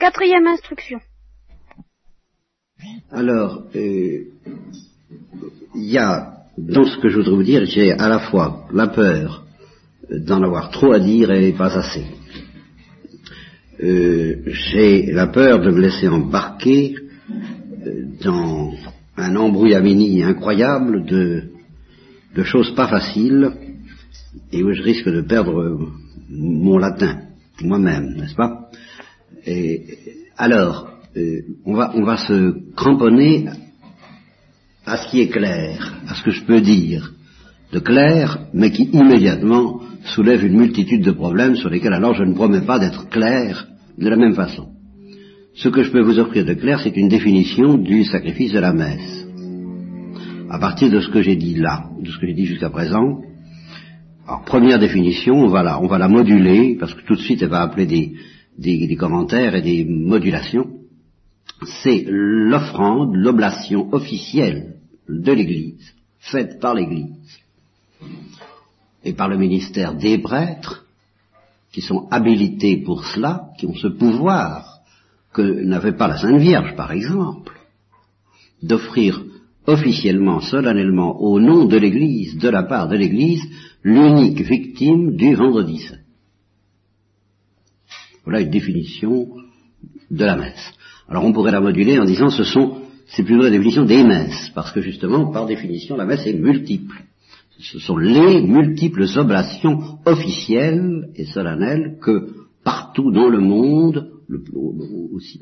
Quatrième instruction. Alors, euh, il y a dans ce que je voudrais vous dire, j'ai à la fois la peur d'en avoir trop à dire et pas assez. Euh, j'ai la peur de me laisser embarquer euh, dans un embrouillamini incroyable de choses pas faciles et où je risque de perdre mon latin moi-même, n'est-ce pas? Et, Alors, euh, on, va, on va se cramponner à ce qui est clair, à ce que je peux dire de clair, mais qui immédiatement soulève une multitude de problèmes sur lesquels alors je ne promets pas d'être clair de la même façon. Ce que je peux vous offrir de clair, c'est une définition du sacrifice de la messe. À partir de ce que j'ai dit là, de ce que j'ai dit jusqu'à présent, alors première définition, on va la, on va la moduler, parce que tout de suite elle va appeler des, des, commentaires et des modulations. C'est l'offrande, l'oblation officielle de l'Église, faite par l'Église et par le ministère des prêtres, qui sont habilités pour cela, qui ont ce pouvoir que n'avait pas la Sainte Vierge, par exemple, d'offrir officiellement, solennellement, au nom de l'Église, de la part de l'Église, l'unique victime du vendredi saint. Voilà une définition de la messe. Alors on pourrait la moduler en disant ce sont, c'est plutôt la définition des messes, parce que justement, par définition, la messe est multiple. Ce sont les multiples oblations officielles et solennelles que partout dans le monde,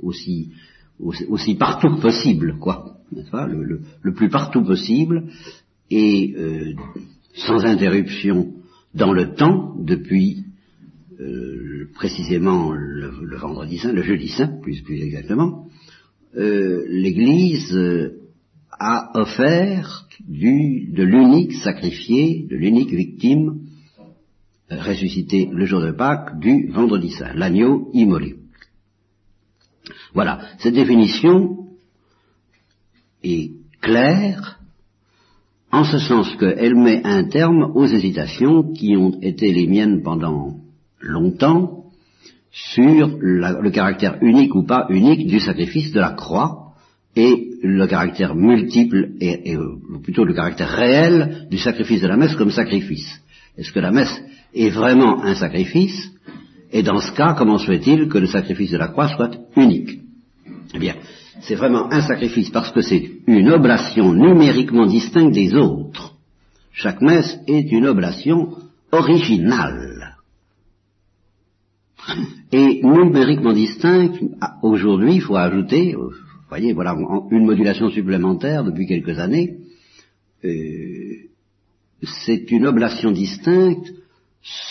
aussi, aussi, partout que possible, quoi, pas, le, plus partout possible, et euh, sans interruption dans le temps, depuis euh, précisément le, vendredi saint, le jeudi saint, plus, plus exactement, euh, l'Église a offert du, de l'unique sacrifié, de l'unique victime ressuscité le jour de Pâques du vendredi saint, l'agneau immolé. Voilà, cette définition est claire en ce sens qu'elle met un terme aux hésitations qui ont été les miennes pendant longtemps sur le caractère unique ou pas unique du sacrifice de la croix et le caractère multiple, et, euh, plutôt le caractère réel du sacrifice de la messe comme sacrifice. Est-ce que la messe est vraiment un sacrifice? Et dans ce cas, comment se fait-il que le sacrifice de la croix soit unique? Eh bien, c'est vraiment un sacrifice parce que c'est une oblation numériquement distincte des autres. Chaque messe est une oblation originale. Et numériquement distincte, aujourd'hui, il faut ajouter, vous voyez, voilà une modulation supplémentaire depuis quelques années. Euh, c'est une oblation distincte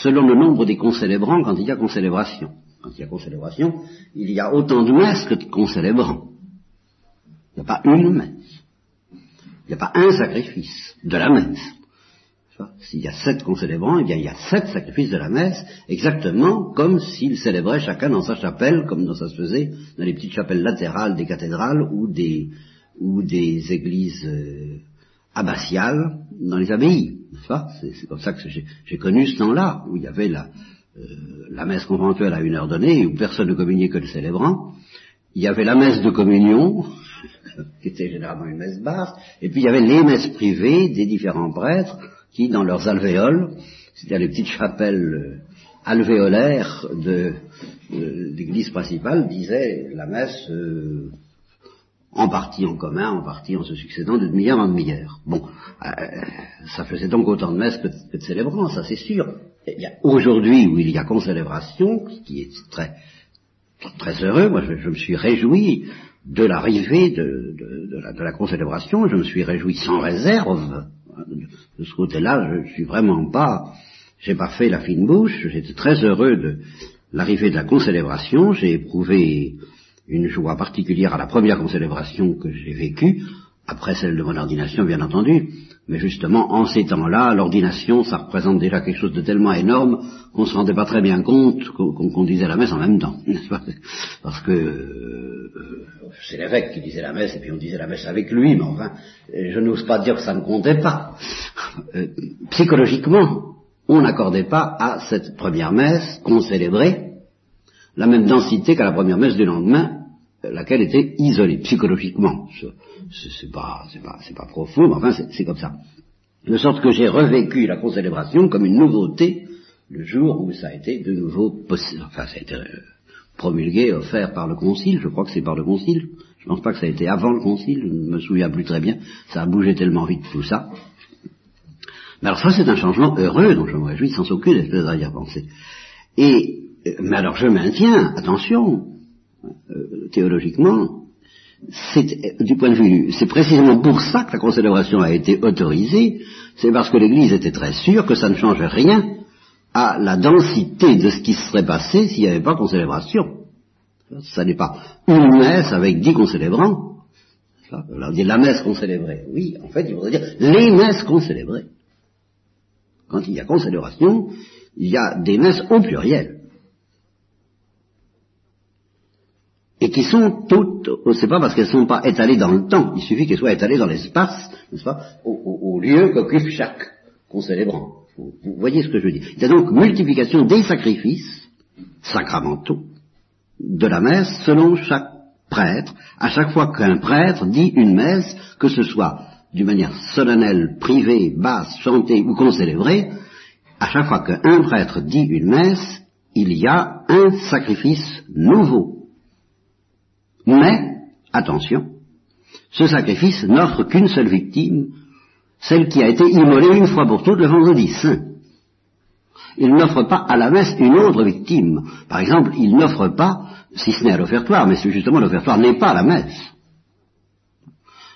selon le nombre des concélébrants quand il y a concélébration. Quand il y a concélébration, il y a autant de messes que de concélébrants. Il n'y a pas une messe. Il n'y a pas un sacrifice de la messe. S'il y a sept concélébrants, eh bien il y a sept sacrifices de la messe, exactement comme s'ils célébraient chacun dans sa chapelle, comme ça se faisait dans les petites chapelles latérales des cathédrales ou des, ou des églises euh, abbatiales dans les abbayes. C'est comme ça que j'ai connu ce temps-là, où il y avait la, euh, la messe conventuelle à une heure donnée, où personne ne communiait que le célébrant. Il y avait la messe de communion, qui était généralement une messe basse, et puis il y avait les messes privées des différents prêtres, qui, dans leurs alvéoles, c'est-à-dire les petites chapelles euh, alvéolaires de, l'église principale, disaient la messe euh, en partie en commun, en partie en se succédant de demi-heure en demi-heure. Bon, euh, ça faisait donc autant de messes que, de célébrants, ça c'est sûr. Aujourd'hui, où il y a concélébration, qui est très, très heureux, moi je, me suis réjoui de l'arrivée de, la, de la concélébration, je me suis réjoui sans réserve de ce côté-là, je, suis vraiment pas, j'ai pas fait la fine bouche, j'étais très heureux de l'arrivée de la concélébration, j'ai éprouvé une joie particulière à la première concélébration que j'ai vécue, après celle de mon ordination bien entendu, mais justement en ces temps-là, l'ordination, ça représente déjà quelque chose de tellement énorme qu'on ne se rendait pas très bien compte qu'on disait la messe en même temps, n'est-ce pas? Parce que euh, c'est l'évêque qui disait la messe et puis on disait la messe avec lui, mais enfin, je n'ose pas dire que ça ne comptait pas. Euh, psychologiquement, on n'accordait pas à cette première messe qu'on célébrait la même densité qu'à la première messe du lendemain, laquelle était isolée psychologiquement. C'est pas, pas, pas profond, mais enfin c'est comme ça. De sorte que j'ai revécu la concélébration comme une nouveauté le jour où ça a été de nouveau. Enfin, ça a été euh, promulgué, offert par le concile. Je crois que c'est par le concile. Je ne pense pas que ça a été avant le concile. Je ne me souviens plus très bien. Ça a bougé tellement vite tout ça. Mais alors ça, c'est un changement heureux dont je me réjouis sans aucune espèce d'arrière-pensée. Et, euh, mais alors je maintiens, attention, euh, théologiquement, c'est, du point de vue, c'est précisément pour ça que la concélébration a été autorisée, c'est parce que l'Église était très sûre que ça ne change rien à la densité de ce qui serait passé s'il n'y avait pas concélébration. Ça n'est pas une messe avec dix concélébrants. on dit la messe concélébrée. Oui, en fait, il faudrait dire les messes concélébrées. Quand il y a concélébration, il y a des messes au pluriel. Et qui sont toutes, c'est pas parce qu'elles ne sont pas étalées dans le temps, il suffit qu'elles soient étalées dans l'espace, n'est-ce pas, au, lieu qu'occupe chaque concélébrant. Vous, vous, voyez ce que je veux dire. Il y a donc multiplication des sacrifices sacramentaux de la messe selon chaque prêtre, à chaque fois qu'un prêtre dit une messe, que ce soit d'une manière solennelle, privée, basse, chantée ou concélébrée, à chaque fois qu'un prêtre dit une messe, il y a un sacrifice nouveau mais, attention, ce sacrifice n'offre qu'une seule victime, celle qui a été immolée une fois pour toutes le vendredi saint. Il n'offre pas à la messe une autre victime. Par exemple, il n'offre pas, si ce n'est à l'offertoire, mais justement l'offertoire n'est pas la messe.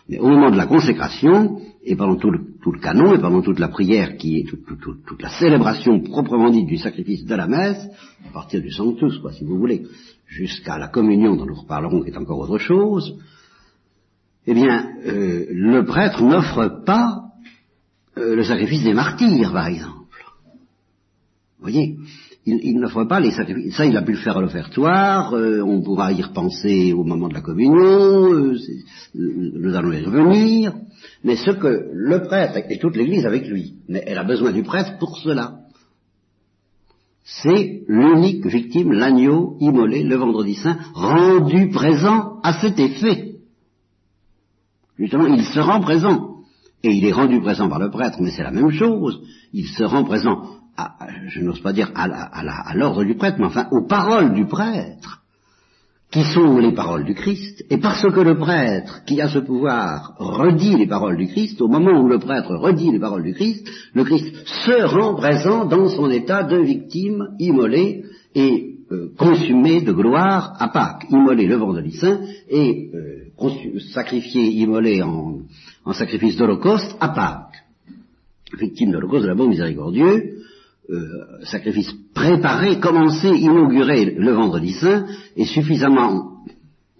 Mais au moment de la consécration, et pendant tout le, canon, et pendant toute la prière qui est toute, la célébration proprement dite du sacrifice de la messe, à partir du sanctus, quoi, si vous voulez, jusqu'à la communion dont nous reparlerons, qui est encore autre chose, eh bien, euh, le prêtre n'offre pas euh, le sacrifice des martyrs, par exemple. Vous voyez il, n'offre pas les sacrifices. Ça, il a pu le faire à l'offertoire, euh, on pourra y repenser au moment de la communion, nous allons y revenir, mais ce que le prêtre, et toute l'Église avec lui, mais elle a besoin du prêtre pour cela c'est l'unique victime, l'agneau immolé le vendredi saint, rendu présent à cet effet. Justement, il se rend présent. Et il est rendu présent par le prêtre, mais c'est la même chose. Il se rend présent, à, je n'ose pas dire à l'ordre du prêtre, mais enfin aux paroles du prêtre qui sont les paroles du Christ, et parce que le prêtre qui a ce pouvoir redit les paroles du Christ, au moment où le prêtre redit les paroles du Christ, le Christ se rend présent dans son état de victime immolée et euh, consumé de gloire à Pâques, immolé le vendredi saint et euh, sacrifié, immolé en, sacrifice d'Holocauste à Pâques, victime d'Holocauste de l'amour miséricordieux, euh, sacrifice préparé, commencé, inauguré le vendredi saint, est suffisamment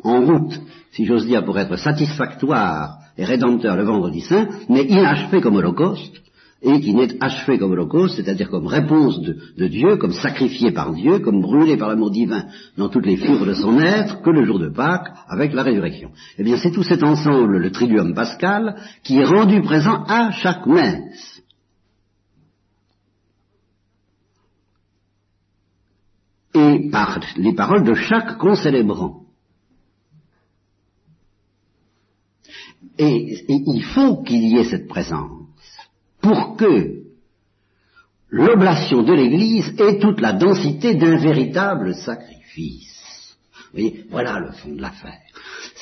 en route, si j'ose dire, pour être satisfactoire et rédempteur le vendredi saint, mais inachevé comme holocauste, et qui n'est achevé comme holocauste, c'est-à-dire comme réponse de, Dieu, comme sacrifié par Dieu, comme brûlé par l'amour divin dans toutes les fibres de son être, que le jour de Pâques, avec la résurrection. Eh bien, c'est tout cet ensemble, le triduum pascal, qui est rendu présent à chaque messe. Et par les paroles de chaque concélébrant. Et, il faut qu'il y ait cette présence pour que l'oblation de l'Église ait toute la densité d'un véritable sacrifice. Vous voyez, voilà le fond de l'affaire.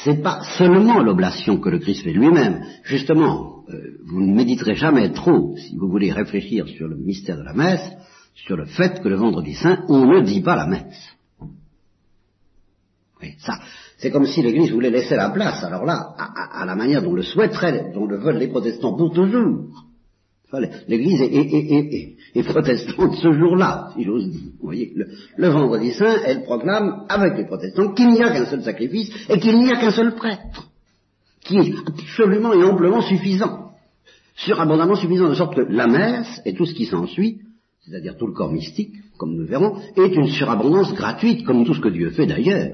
C'est pas seulement l'oblation que le Christ fait lui-même. Justement, euh, vous ne méditerez jamais trop, si vous voulez réfléchir sur le mystère de la messe, sur le fait que le vendredi saint, on ne dit pas la messe. Oui, ça, c'est comme si l'Église voulait laisser la place, alors là, à, la manière dont le souhaiteraient, dont le veulent les protestants pour toujours. L'Église est, protestante ce jour-là, si j'ose dire. Vous voyez, le, le, vendredi saint, elle proclame avec les protestants qu'il n'y a qu'un seul sacrifice et qu'il n'y a qu'un seul prêtre, qui est absolument et amplement suffisant, surabondamment suffisant, de sorte que la messe et tout ce qui s'ensuit c'est-à-dire tout le corps mystique, comme nous verrons, est une surabondance gratuite, comme tout ce que Dieu fait d'ailleurs.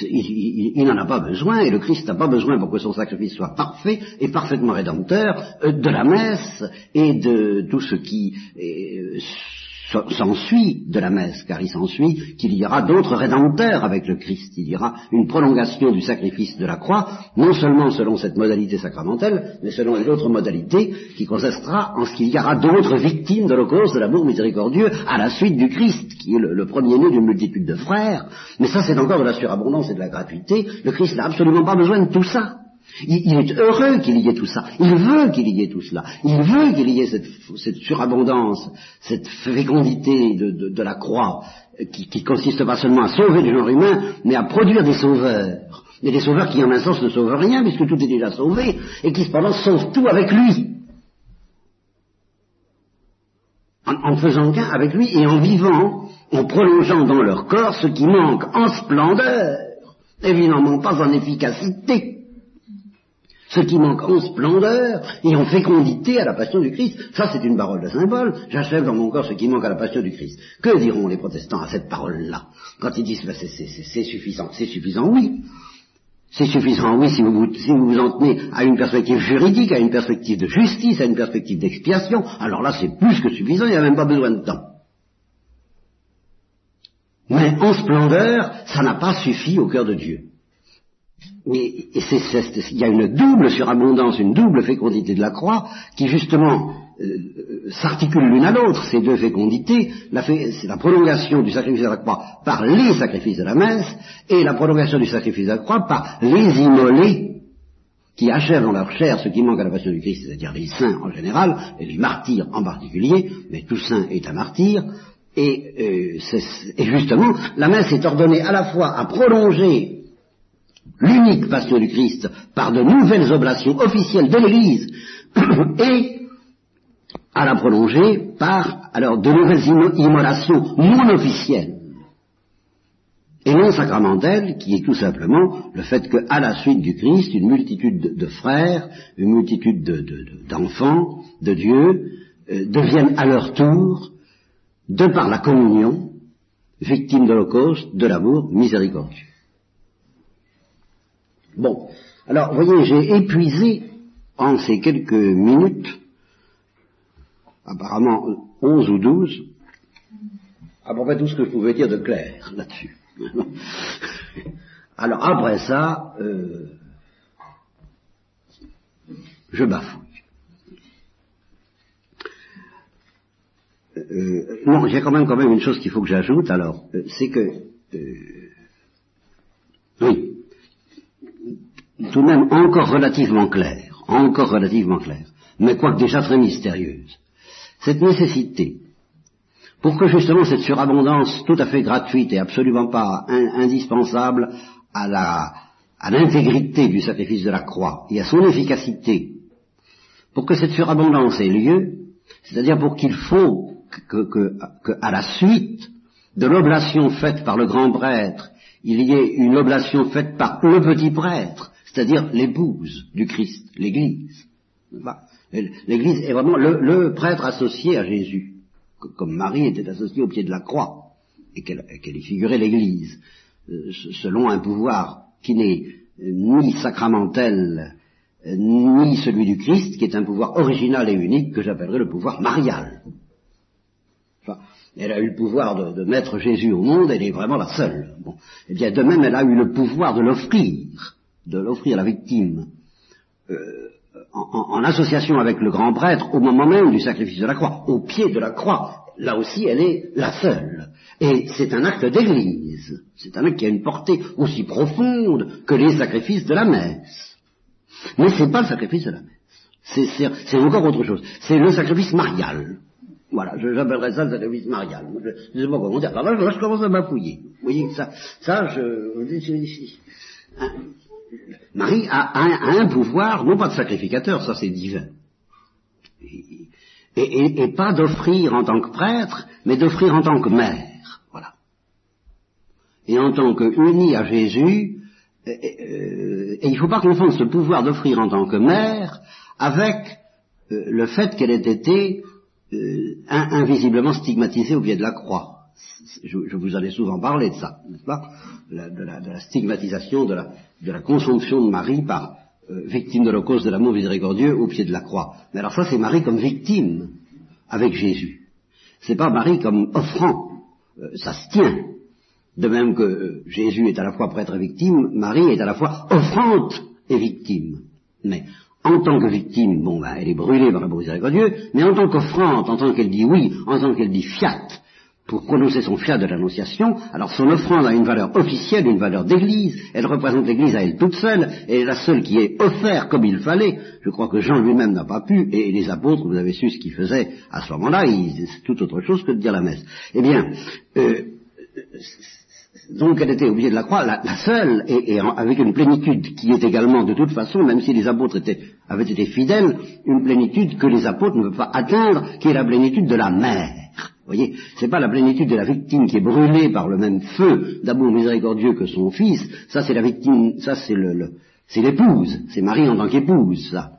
Il, n'en a pas besoin, et le Christ n'a pas besoin pour que son sacrifice soit parfait et parfaitement rédempteur euh, de la messe et de tout ce qui euh, s'ensuit de la messe, car il s'ensuit qu'il y aura d'autres rédempteurs avec le Christ. Il y aura une prolongation du sacrifice de la croix, non seulement selon cette modalité sacramentelle, mais selon une autre modalité qui consistera en ce qu'il y aura d'autres victimes de l'Holocauste de l'amour miséricordieux à la suite du Christ, qui est le, premier-né d'une multitude de frères. Mais ça, c'est encore de la surabondance et de la gratuité. Le Christ n'a absolument pas besoin de tout ça. Il, est heureux qu'il y ait tout ça. Il veut qu'il y ait tout cela. Il veut qu'il y ait cette, surabondance, cette fécondité de, la croix, qui, qui, consiste pas seulement à sauver le genre humain, mais à produire des sauveurs. Et des sauveurs qui, en un sens, ne sauvent rien, puisque tout est déjà sauvé, et qui, cependant, sauvent tout avec lui. En, en faisant qu'un avec lui et en vivant, en prolongeant dans leur corps ce qui manque en splendeur, évidemment pas en efficacité ce qui manque en splendeur et en fécondité à la passion du Christ. Ça, c'est une parole de symbole. J'achève dans mon corps ce qui manque à la passion du Christ. Que diront les protestants à cette parole-là Quand ils disent, bah, c'est suffisant. C'est suffisant, oui. C'est suffisant, oui, si vous, vous, si vous vous en tenez à une perspective juridique, à une perspective de justice, à une perspective d'expiation. Alors là, c'est plus que suffisant, il n'y a même pas besoin de temps. Mais en splendeur, ça n'a pas suffi au cœur de Dieu. Mais il y a une double surabondance, une double fécondité de la croix qui justement euh, l'une à l'autre, ces deux fécondités. C'est la prolongation du sacrifice de la croix par les sacrifices de la messe et la prolongation du sacrifice de la croix par les immolés qui achèvent dans leur chair ce qui manque à la passion du Christ, c'est-à-dire les saints en général, et les martyrs en particulier, mais tout saint est un martyr, et, euh, et justement, la messe est ordonnée à la fois à prolonger l'unique passion du Christ par de nouvelles oblations officielles de l'Église et à la prolonger par alors de nouvelles immolations non officielles et non sacramentelles, qui est tout simplement le fait qu'à la suite du Christ, une multitude de, frères, une multitude d'enfants de, Dieu euh, deviennent à leur tour, de par la communion, victimes de l'Holocauste, de l'amour miséricordieux. Bon, alors vous voyez, j'ai épuisé en ces quelques minutes, apparemment onze ou douze, à peu près tout ce que je pouvais dire de clair là-dessus. alors après ça, euh, je bafouille. Euh, non, j'ai quand même quand même une chose qu'il faut que j'ajoute. Alors, euh, c'est que oui, tout de même encore relativement claire, encore relativement claire, mais quoique déjà très mystérieuse. Cette nécessité, pour que justement cette surabondance tout à fait gratuite et absolument pas indispensable à la à l'intégrité du sacrifice de la croix et à son efficacité, pour que cette surabondance ait lieu, c'est-à-dire pour qu'il faut que, que, que, à la suite de l'oblation faite par le grand prêtre, il y ait une oblation faite par le petit prêtre, c'est-à-dire l'épouse du Christ, l'Église. L'Église est vraiment le, prêtre associé à Jésus, comme Marie était associée au pied de la croix, et qu'elle y figurait l'Église, euh, selon un pouvoir qui n'est ni sacramentel, ni celui du Christ, qui est un pouvoir original et unique que j'appellerais le pouvoir marial. elle a eu le pouvoir de, mettre Jésus au monde, elle est vraiment la seule. Bon. Eh bien, de même, elle a eu le pouvoir de l'offrir de l'offrir à la victime euh, en, association avec le grand prêtre au moment même du sacrifice de la croix, au pied de la croix. Là aussi, elle est la seule. Et c'est un acte d'église. C'est un acte qui a une portée aussi profonde que les sacrifices de la messe. Mais c'est pas le sacrifice de la messe. C'est encore autre chose. C'est le sacrifice marial. Voilà, j'appellerais ça le sacrifice marial. Je ne sais pas comment dire. Alors là, je commence à m'appouiller. Vous voyez, ça, ça, je, je, Marie a, un pouvoir, non pas de sacrificateur, ça c'est divin, et, pas d'offrir en tant que prêtre, mais d'offrir en tant que mère, voilà. Et en tant que unie à Jésus, et, il ne faut pas confondre ce pouvoir d'offrir en tant que mère avec euh, le fait qu'elle ait été euh, invisiblement stigmatisée au pied de la croix je, vous en ai souvent parlé de ça, n'est-ce pas? De la, stigmatisation, de la, de la consomption de Marie par euh, victime de l'Holocauste de l'amour miséricordieux au pied de la croix. Mais alors ça, c'est Marie comme victime avec Jésus. c'est pas Marie comme offrant. Euh, ça se tient. De même que euh, Jésus est à la fois prêtre et victime, Marie est à la fois offrante et victime. Mais en tant que victime, bon ben, elle est brûlée par la miséricorde de Dieu, mais en tant qu'offrande, en tant qu'elle dit oui, en tant qu'elle dit fiat, pour prononcer son fiat de l'annonciation, alors son offrande a une valeur officielle, une valeur d'église, elle représente l'église à elle toute seule, et est la seule qui est offerte comme il fallait. Je crois que Jean lui-même n'a pas pu, et les apôtres, vous avez su ce qu'ils faisaient à ce moment-là, c'est tout autre chose que de dire la messe. Eh bien, euh, donc elle était obligée de la croix, la, seule, et, avec une plénitude qui est également de toute façon, même si les apôtres avaient été fidèles, une plénitude que les apôtres ne peuvent pas atteindre, qui est la plénitude de la mère. Voyez, c'est pas la plénitude de la victime qui est brûlée par le même feu d'amour miséricordieux que son fils. Ça, c'est la victime, ça, c'est le, c'est l'épouse. C'est Marie en tant qu'épouse, ça.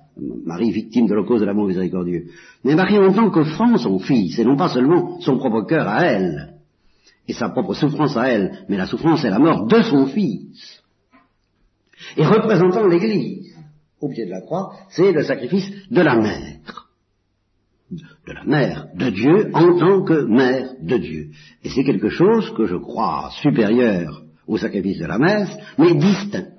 Marie victime de la cause de l'amour miséricordieux. Mais Marie en tant qu'offrant son fils, et non pas seulement son propre cœur à elle, et sa propre souffrance à elle, mais la souffrance et la mort de son fils. Et représentant l'Église, au pied de la croix, c'est le sacrifice de la mère de la mère de Dieu en tant que mère de Dieu. Et c'est quelque chose que je crois supérieur au sacrifice de la messe, mais distinct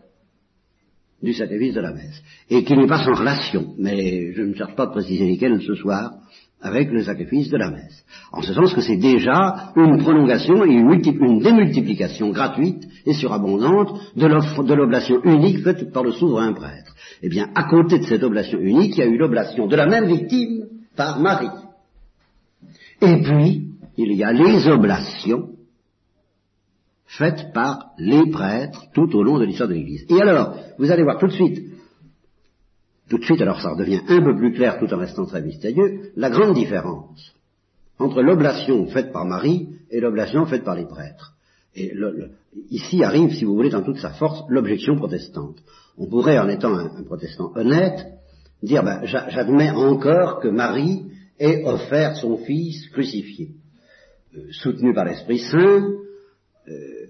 du sacrifice de la messe, et qui n'est pas sans relation, mais je ne cherche pas à préciser lesquels ce soir, avec le sacrifice de la messe. En ce sens que c'est déjà une prolongation et une, une, démultiplication gratuite et surabondante de l'oblation unique faite par le souverain prêtre. Eh bien, à côté de cette oblation unique, il y a eu l'oblation de la même victime par Marie. Et puis, il y a les oblations faites par les prêtres tout au long de l'histoire de l'Église. Et alors, vous allez voir tout de suite, tout de suite, alors ça devient un peu plus clair tout en restant très mystérieux, la grande différence entre l'oblation faite par Marie et l'oblation faite par les prêtres. Et ici arrive, si vous voulez, dans toute sa force, l'objection protestante. On pourrait, en étant un protestant honnête, dire ben, j'admets encore que Marie ait offert son fils crucifié. Euh, soutenue par l'Esprit Saint, euh,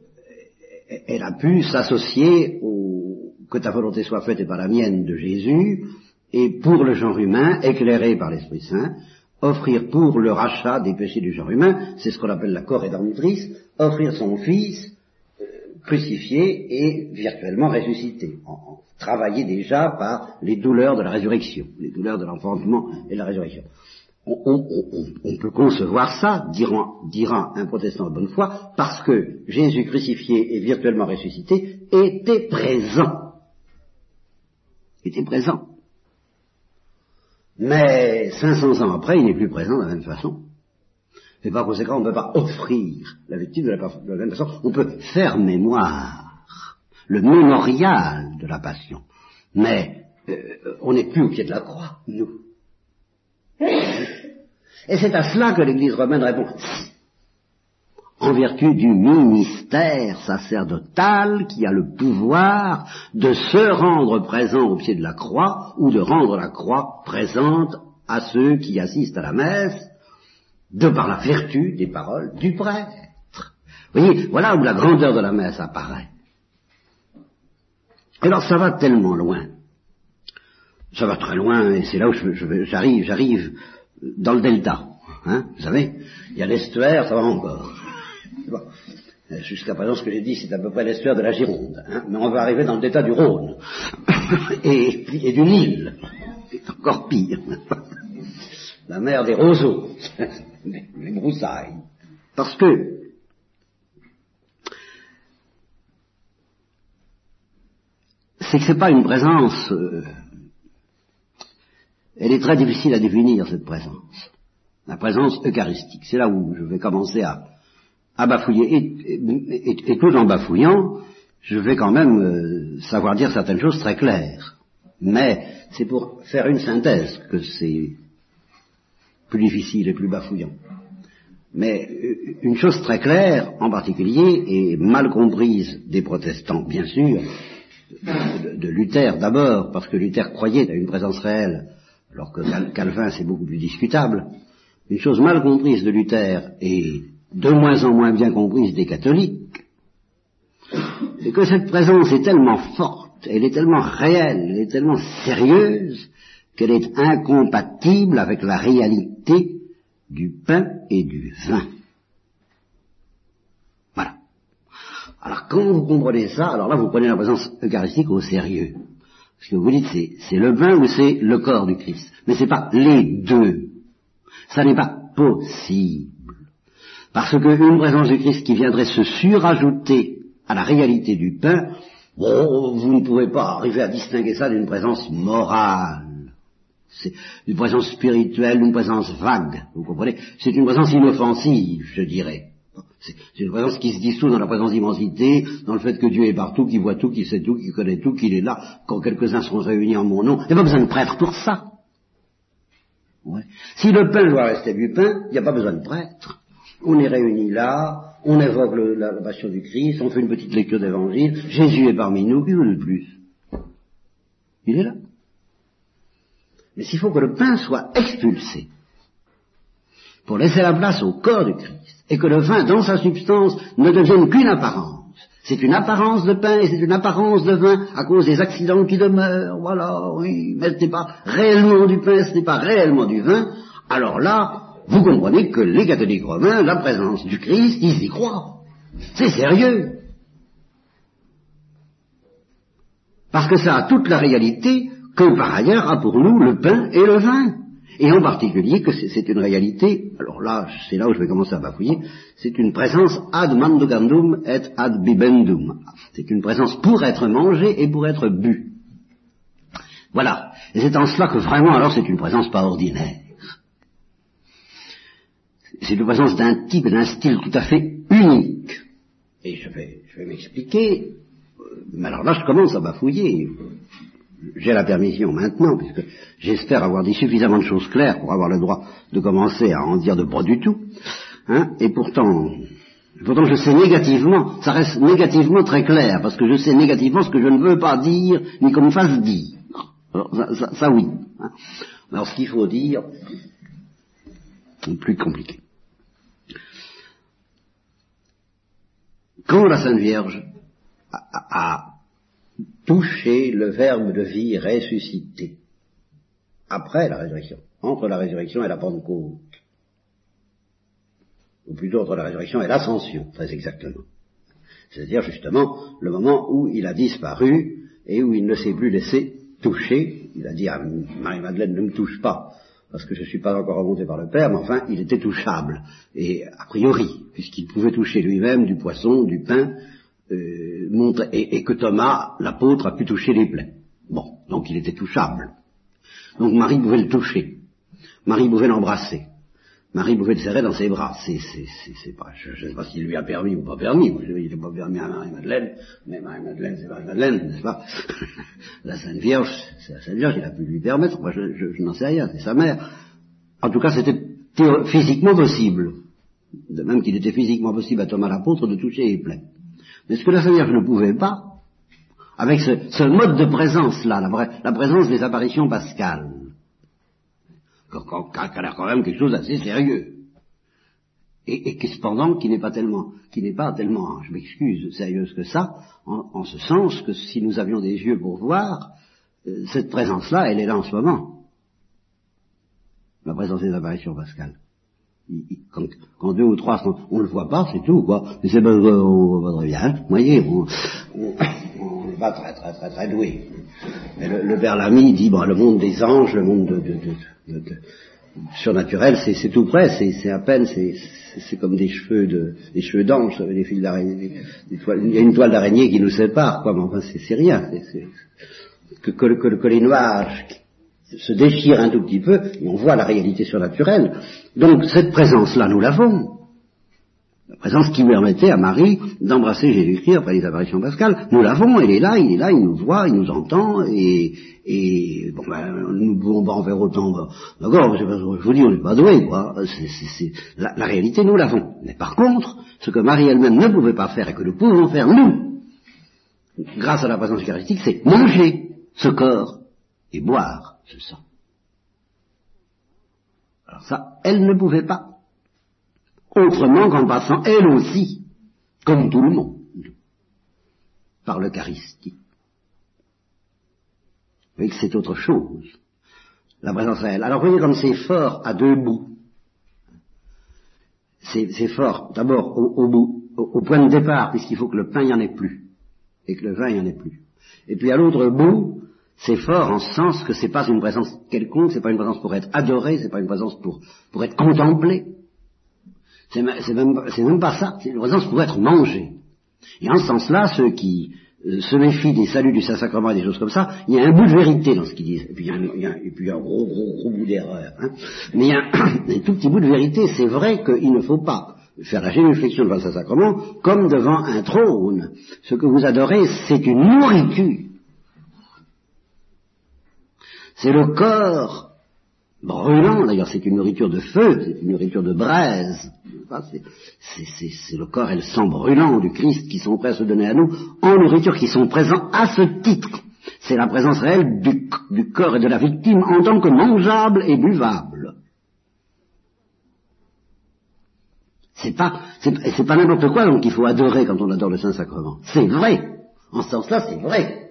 elle a pu s'associer au que ta volonté soit faite et pas la mienne de Jésus, et pour le genre humain, éclairé par l'Esprit Saint, offrir pour le rachat des péchés du genre humain, c'est ce qu'on appelle la corrédentrice, offrir son fils crucifié et virtuellement ressuscité, travaillé déjà par les douleurs de la résurrection, les douleurs de l'enfantement et de la résurrection. On, peut concevoir ça, dira, un protestant de bonne foi, parce que Jésus crucifié et virtuellement ressuscité était présent. Était présent. Mais 500 ans après, il n'est plus présent de la même façon. Et par conséquent, on ne peut pas offrir la victime de la, de la même façon. On peut faire mémoire le mémorial de la passion. Mais euh, on n'est plus au pied de la croix, nous. Et c'est à cela que l'Église romaine répond. En vertu du ministère sacerdotal qui a le pouvoir de se rendre présent au pied de la croix ou de rendre la croix présente à ceux qui assistent à la messe de par la vertu des paroles du prêtre. Vous voyez, voilà où la grandeur de la messe apparaît. Alors ça va tellement loin. Ça va très loin, et c'est là où j'arrive, j'arrive dans le delta. Hein, vous savez, il y a l'estuaire, ça va encore. Jusqu'à présent, ce que j'ai dit, c'est à peu près l'estuaire de la Gironde. Hein, mais on va arriver dans le delta du Rhône et, du Nil. C'est encore pire. La mer des roseaux, les broussailles. Parce que c'est que c'est pas une présence. Euh, elle est très difficile à définir cette présence. La présence eucharistique. C'est là où je vais commencer à, à bafouiller. Et, tout en bafouillant, je vais quand même euh, savoir dire certaines choses très claires. Mais c'est pour faire une synthèse que c'est plus difficile et plus bafouillant. Mais euh, une chose très claire, en particulier, et mal comprise des protestants, bien sûr, de, Luther d'abord, parce que Luther croyait à une présence réelle, alors que Calvin c'est beaucoup plus discutable. Une chose mal comprise de Luther et de moins en moins bien comprise des catholiques, c'est que cette présence est tellement forte, elle est tellement réelle, elle est tellement sérieuse, qu'elle est incompatible avec la réalité du pain et du vin. Voilà. Alors quand vous comprenez ça, alors là vous prenez la présence eucharistique au sérieux. Ce que vous dites, c'est le vin ou c'est le corps du Christ? Mais c'est pas les deux. Ça n'est pas possible. Parce qu'une présence du Christ qui viendrait se surajouter à la réalité du pain, bon, vous ne pouvez pas arriver à distinguer ça d'une présence morale. C'est une présence spirituelle, une présence vague, vous comprenez? C'est une présence inoffensive, je dirais. C'est une présence qui se dissout dans la présence d'immensité, dans le fait que Dieu est partout, qu'il voit tout, qu'il sait tout, qu'il connaît tout, qu'il est là, quand quelques-uns seront réunis en mon nom. Il n'y a pas besoin de prêtre pour ça. Si le pain doit rester du pain, il n'y a pas besoin de prêtre. On est réunis là, on évoque la, passion du Christ, on fait une petite lecture d'évangile, Jésus est parmi nous, qui veut de plus? Il est là. Mais s'il faut que le pain soit expulsé, pour laisser la place au corps du Christ, et que le vin, dans sa substance, ne devienne qu'une apparence. C'est une apparence de pain et c'est une apparence de vin à cause des accidents qui demeurent. Voilà, oui, mais ce n'est pas réellement du pain, ce n'est pas réellement du vin. Alors là, vous comprenez que les catholiques romains, la présence du Christ, ils y croient. C'est sérieux. Parce que ça a toute la réalité que par ailleurs a pour nous le pain et le vin. Et en particulier que c'est une réalité, alors là, c'est là où je vais commencer à bafouiller, c'est une présence ad mandogandum et ad bibendum. C'est une présence pour être mangée et pour être bu. Voilà. Et c'est en cela que vraiment, alors, c'est une présence pas ordinaire. C'est une présence d'un type, d'un style tout à fait unique. Et je vais, je vais m'expliquer. Mais alors là, je commence à bafouiller j'ai la permission maintenant, puisque j'espère avoir dit suffisamment de choses claires pour avoir le droit de commencer à en dire de pas du tout. Hein, et pourtant, pourtant je sais négativement, ça reste négativement très clair, parce que je sais négativement ce que je ne veux pas dire, ni qu'on me fasse dire. ça, oui. Hein. Alors ce qu'il faut dire, plus compliqué. Quand la Sainte Vierge a toucher le verbe de vie ressuscité. Après la résurrection, entre la résurrection et la Pentecôte. Ou plutôt entre la résurrection et l'ascension, très exactement. C'est-à-dire justement le moment où il a disparu et où il ne s'est plus laissé toucher. Il a dit à Marie-Madeleine, ne me touche pas, parce que je ne suis pas encore remonté par le Père, mais enfin, il était touchable. Et a priori, puisqu'il pouvait toucher lui-même du poisson, du pain, euh, montre, et, que Thomas, l'apôtre, a pu toucher les plaies. Bon, donc il était touchable. Donc Marie pouvait le toucher. Marie pouvait l'embrasser. Marie pouvait le serrer dans ses bras. C'est, c'est, c'est, pas, je ne sais pas s'il lui a permis ou pas permis. Il n'a pas permis à Marie-Madeleine, mais Marie-Madeleine, c'est Marie-Madeleine, n'est-ce pas? La Sainte Vierge, c'est la Sainte Vierge, il a pu lui permettre. Moi, je, je, n'en sais rien, c'est sa mère. En tout cas, c'était physiquement possible. De même qu'il était physiquement possible à Thomas l'apôtre de toucher les plaies. Mais ce que la Seigneur ne pouvait pas, avec ce, mode de présence-là, la, présence des apparitions pascales, qui a l'air quand même quelque chose d'assez sérieux, et, qui cependant qui n'est pas tellement, qui n'est pas tellement, je m'excuse, sérieuse que ça, en, ce sens que si nous avions des yeux pour voir, euh, cette présence-là, elle est là en ce moment. La présence des apparitions pascales quand, deux ou trois sont, on le voit pas, c'est tout, quoi. Mais c'est parce qu'on va très bien, vous voyez, on, n'est pas très très très très doué. Mais le, le Père Lamy dit, bon, le monde des anges, le monde de, de, de, surnaturel, c'est tout près, c'est à peine, c'est comme des cheveux de, des cheveux d'ange, des fils d'araignée, il y a une toile d'araignée qui nous sépare, quoi, mais enfin c'est rien, que, que, que, que, les nuages se déchire un tout petit peu, et on voit la réalité surnaturelle. Donc cette présence-là, nous l'avons. La présence qui permettait à Marie d'embrasser Jésus-Christ après les apparitions pascales, nous l'avons, elle est là, il est là, il nous voit, il nous entend, et, et bon ben, nous pouvons pas en faire autant, d'accord, je vous dis, on n'est pas doué, quoi. La réalité, nous l'avons. Mais par contre, ce que Marie elle-même ne pouvait pas faire et que nous pouvons faire, nous, grâce à la présence eucharistique, c'est manger ce corps et boire ce sang. Alors ça, elle ne pouvait pas. Autrement qu'en passant, elle aussi, comme tout le monde, par l'Eucharistie. Vous voyez que c'est autre chose. La présence réelle. Alors voyez comme c'est fort à deux bouts. c'est fort, d'abord au, bout, au, point de départ, puisqu'il faut que le pain n'y en ait plus, et que le vin n'y en ait plus. Et puis à l'autre bout, c'est fort en ce sens que c'est pas une présence quelconque, c'est pas une présence pour être adorée, c'est pas une présence pour, pour être contemplée. C'est même, même, pas ça, c'est une présence pour être mangée. Et en ce sens-là, ceux qui euh, se méfient des saluts du Saint-Sacrement et des choses comme ça, il y a un bout de vérité dans ce qu'ils disent. Et puis il y a un, il y a, un gros, gros, gros bout d'erreur. Hein. Mais il y a un, tout petit bout de vérité. C'est vrai qu'il ne faut pas faire la génuflexion devant le Saint-Sacrement comme devant un trône. Ce que vous adorez, c'est une nourriture. C'est le corps brûlant, d'ailleurs c'est une nourriture de feu, c'est une nourriture de braise. C'est le corps et le sang brûlant du Christ qui sont prêts à se donner à nous en nourriture, qui sont présents à ce titre. C'est la présence réelle du, corps et de la victime en tant que mangeable et buvable. C'est pas, pas n'importe quoi donc qu'il faut adorer quand on adore le Saint-Sacrement. C'est vrai. En ce sens-là, c'est vrai.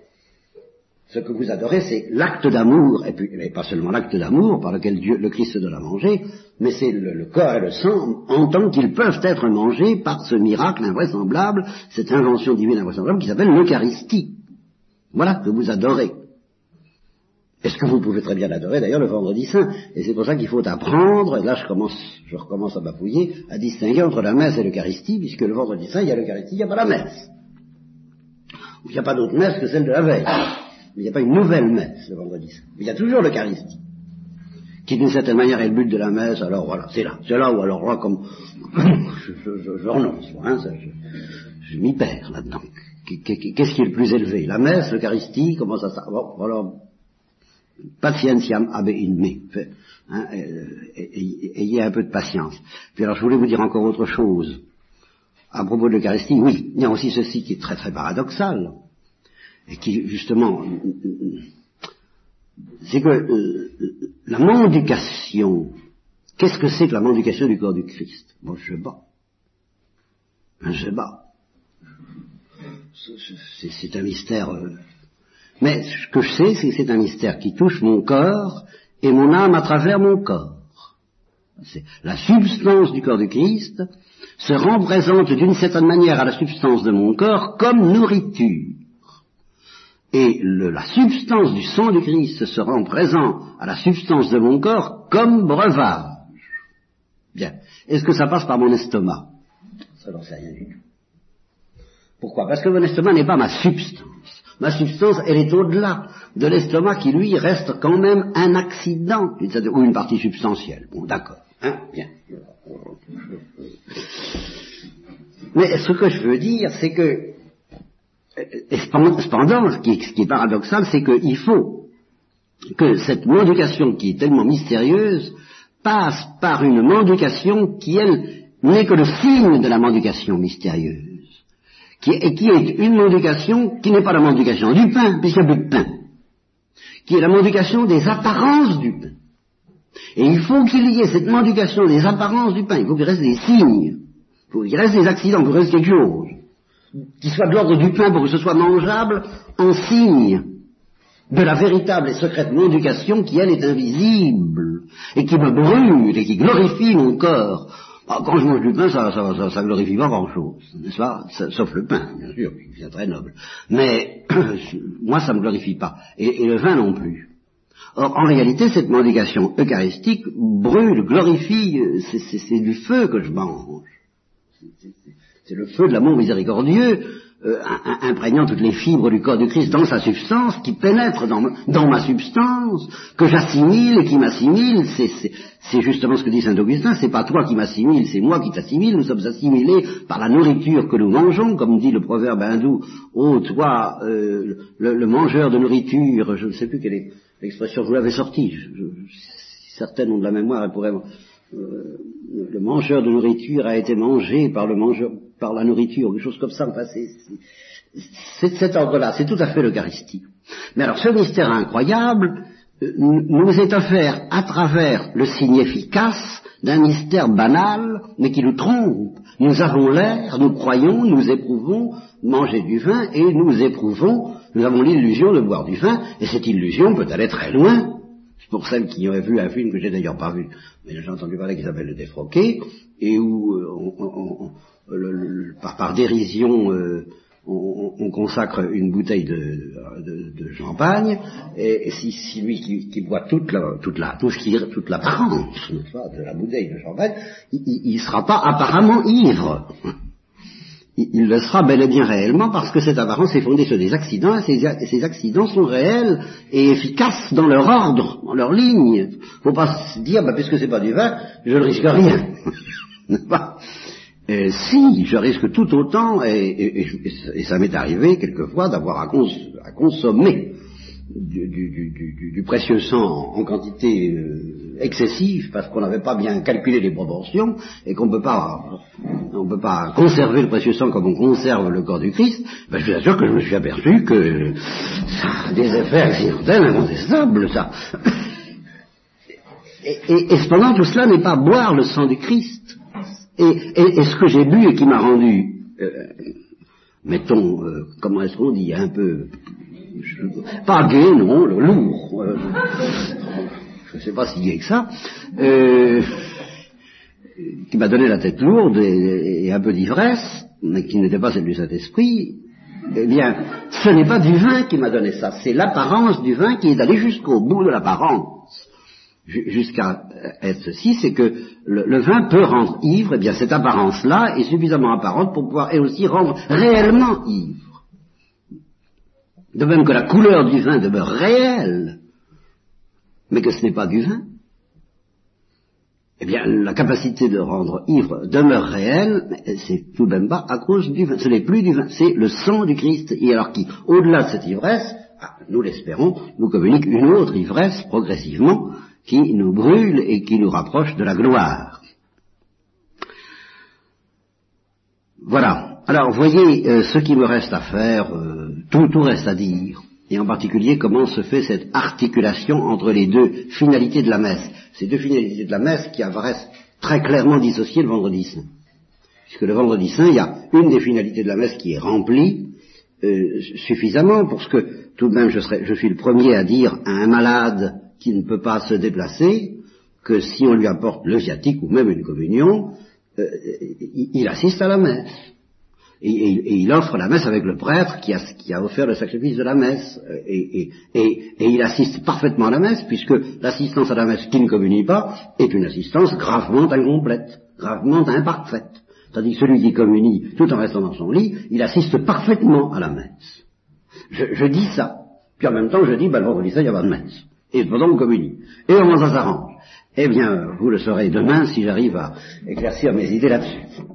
Ce que vous adorez, c'est l'acte d'amour, et puis mais pas seulement l'acte d'amour par lequel Dieu, le Christ donne à manger, mais c'est le, corps et le sang en tant qu'ils peuvent être mangés par ce miracle invraisemblable, cette invention divine invraisemblable qui s'appelle l'Eucharistie. Voilà que vous adorez. Est-ce que vous pouvez très bien l'adorer d'ailleurs le vendredi saint Et c'est pour ça qu'il faut apprendre, et là je commence, je recommence à bafouiller, à distinguer entre la messe et l'Eucharistie, puisque le vendredi saint, il y a l'Eucharistie, il n'y a pas la messe. Il n'y a pas d'autre messe que celle de la veille. Mais il n'y a pas une nouvelle messe le vendredi il y a toujours l'Eucharistie. Qui d'une certaine manière est le but de la messe, alors voilà, c'est là. C'est là où alors là, comme je, je, je, renonce, hein, je, je m'y perds là-dedans. Qu'est-ce qui est le plus élevé? La messe, l'Eucharistie, comment ça ça Bon, voilà. Patientiam abe in me. Hein, ayez un peu de patience. Puis alors je voulais vous dire encore autre chose. À propos de l'Eucharistie, oui, il y a aussi ceci qui est très très paradoxal qui justement, c'est que euh, la mendication, qu'est-ce que c'est que la mendication du corps du Christ? Moi, je bats. Ben, je bats. C'est un mystère. Euh, mais ce que je sais, c'est que c'est un mystère qui touche mon corps et mon âme à travers mon corps. La substance du corps du Christ se rend présente d'une certaine manière à la substance de mon corps comme nourriture et la substance du sang du Christ se rend présent à la substance de mon corps comme breuvage. Bien. Est-ce que ça passe par mon estomac? Ça n'en sait rien du tout. Pourquoi? Parce que mon estomac n'est pas ma substance. Ma substance, elle est au-delà de l'estomac qui, lui, reste quand même un accident, ou une partie substantielle. Bon, d'accord. Hein Bien. Mais ce que je veux dire, c'est que cependant, ce qui est, paradoxal, c'est qu'il faut que cette mendication qui est tellement mystérieuse passe par une mendication qui, elle, n'est que le signe de la mendication mystérieuse, qui et qui est une mendication qui n'est pas la mendication du pain, puisqu'il n'y a plus de pain, qui est la mendication des apparences du pain. Et il faut qu'il y ait cette mendication des apparences du pain, il faut qu'il reste des signes, il faut qu'il reste des accidents, il faut qu'il reste quelque chose qui soit de l'ordre du pain pour que ce soit mangeable, en signe de la véritable et secrète mendication qui, elle, est invisible, et qui me brûle, et qui glorifie mon corps. Ah, quand je mange du pain, ça, ça, ça, glorifie pas grand-chose, n'est-ce pas? Sauf le pain, bien sûr, qui est très noble. Mais moi, ça me glorifie pas. Et, et le vin non plus. Or, en réalité, cette mendication eucharistique brûle, glorifie, c'est du feu que je mange. C'est le feu de l'amour miséricordieux, euh, imprégnant toutes les fibres du corps du Christ dans sa substance, qui pénètre dans, ma substance, que j'assimile et qui m'assimile. C'est justement ce que dit saint Augustin, c'est pas toi qui m'assimile, c'est moi qui t'assimile. Nous sommes assimilés par la nourriture que nous mangeons, comme dit le proverbe hindou, oh toi, euh, le, mangeur de nourriture, je ne sais plus quelle est l'expression, vous l'avez sortie, certaines ont de la mémoire, elles pourraient... Euh, le mangeur de nourriture a été mangé par le mangeur, par la nourriture, quelque chose comme ça. Enfin, c'est cet ordre-là, c'est tout à fait l'Eucharistie. Mais alors, ce mystère incroyable euh, nous est offert à travers le signe efficace d'un mystère banal, mais qui nous trompe. Nous avons l'air, nous croyons, nous éprouvons manger du vin, et nous éprouvons, nous avons l'illusion de boire du vin, et cette illusion peut aller très loin pour celles qui ont vu un film que j'ai d'ailleurs pas vu, mais j'ai entendu parler qui s'appelle Le Défroqué, et où euh, par, dérision euh, on, consacre une bouteille de, champagne, et, si, lui qui, boit toute la, toute la, tout ce qui, toute la de la bouteille de champagne, il ne sera pas apparemment ivre il le sera bel et bien réellement parce que cette apparence est fondée sur des accidents et ces, accidents sont réels et efficaces dans leur ordre, dans leur ligne. Faut pas se dire, bah, puisque c'est pas du vin, je ne risque rien. Euh, si, je risque tout autant, et, ça m'est arrivé quelquefois d'avoir à, consommer du, précieux sang en quantité euh, excessive parce qu'on n'avait pas bien calculé les proportions et qu'on ne peut pas conserver le précieux sang comme on conserve le corps du Christ, ben je vous assure que je me suis aperçu que ça a des effets accidentels incontestables, ça. Et, cependant, tout cela n'est pas boire le sang du Christ. Et, ce que j'ai bu et qui m'a rendu, euh, mettons, euh, comment est-ce qu'on dit, un peu pas gay, non, lourd. Euh, je ne sais pas si gay que ça. Euh, qui m'a donné la tête lourde et, un peu d'ivresse, mais qui n'était pas celle du Saint-Esprit, eh bien, ce n'est pas du vin qui m'a donné ça, c'est l'apparence du vin qui est allé jusqu'au bout de l'apparence. Jusqu'à être ceci, c'est que le, vin peut rendre ivre, et eh bien cette apparence-là est suffisamment apparente pour pouvoir elle aussi rendre réellement ivre. De même que la couleur du vin demeure réelle, mais que ce n'est pas du vin. Eh bien, la capacité de rendre ivre demeure réelle, c'est tout de même pas à cause du vin. Ce n'est plus du vin, c'est le sang du Christ. Et alors qui, au-delà de cette ivresse, ah, nous l'espérons, nous communique une autre ivresse progressivement qui nous brûle et qui nous rapproche de la gloire. Voilà. Alors, voyez euh, ce qui me reste à faire. Euh, tout, tout reste à dire. Et en particulier, comment se fait cette articulation entre les deux finalités de la messe. Ces deux finalités de la messe qui apparaissent très clairement dissociées le vendredi saint. Puisque le vendredi saint, il y a une des finalités de la messe qui est remplie euh, suffisamment pour ce que, tout de même, je, je suis le premier à dire à un malade qui ne peut pas se déplacer, que si on lui apporte le viatique ou même une communion, euh, il assiste à la messe et, il offre la messe avec le prêtre qui a, offert le sacrifice de la messe, et, il assiste parfaitement à la messe, puisque l'assistance à la messe qui ne communie pas est une assistance gravement incomplète, gravement imparfaite. Tandis que celui qui communie tout en restant dans son lit, il assiste parfaitement à la messe. Je, dis ça, puis en même temps je dis, ben le vendredi il n'y a pas de messe. Et cependant on communie. Et comment ça s'arrange Eh bien, vous le saurez demain si j'arrive à éclaircir mes idées là-dessus.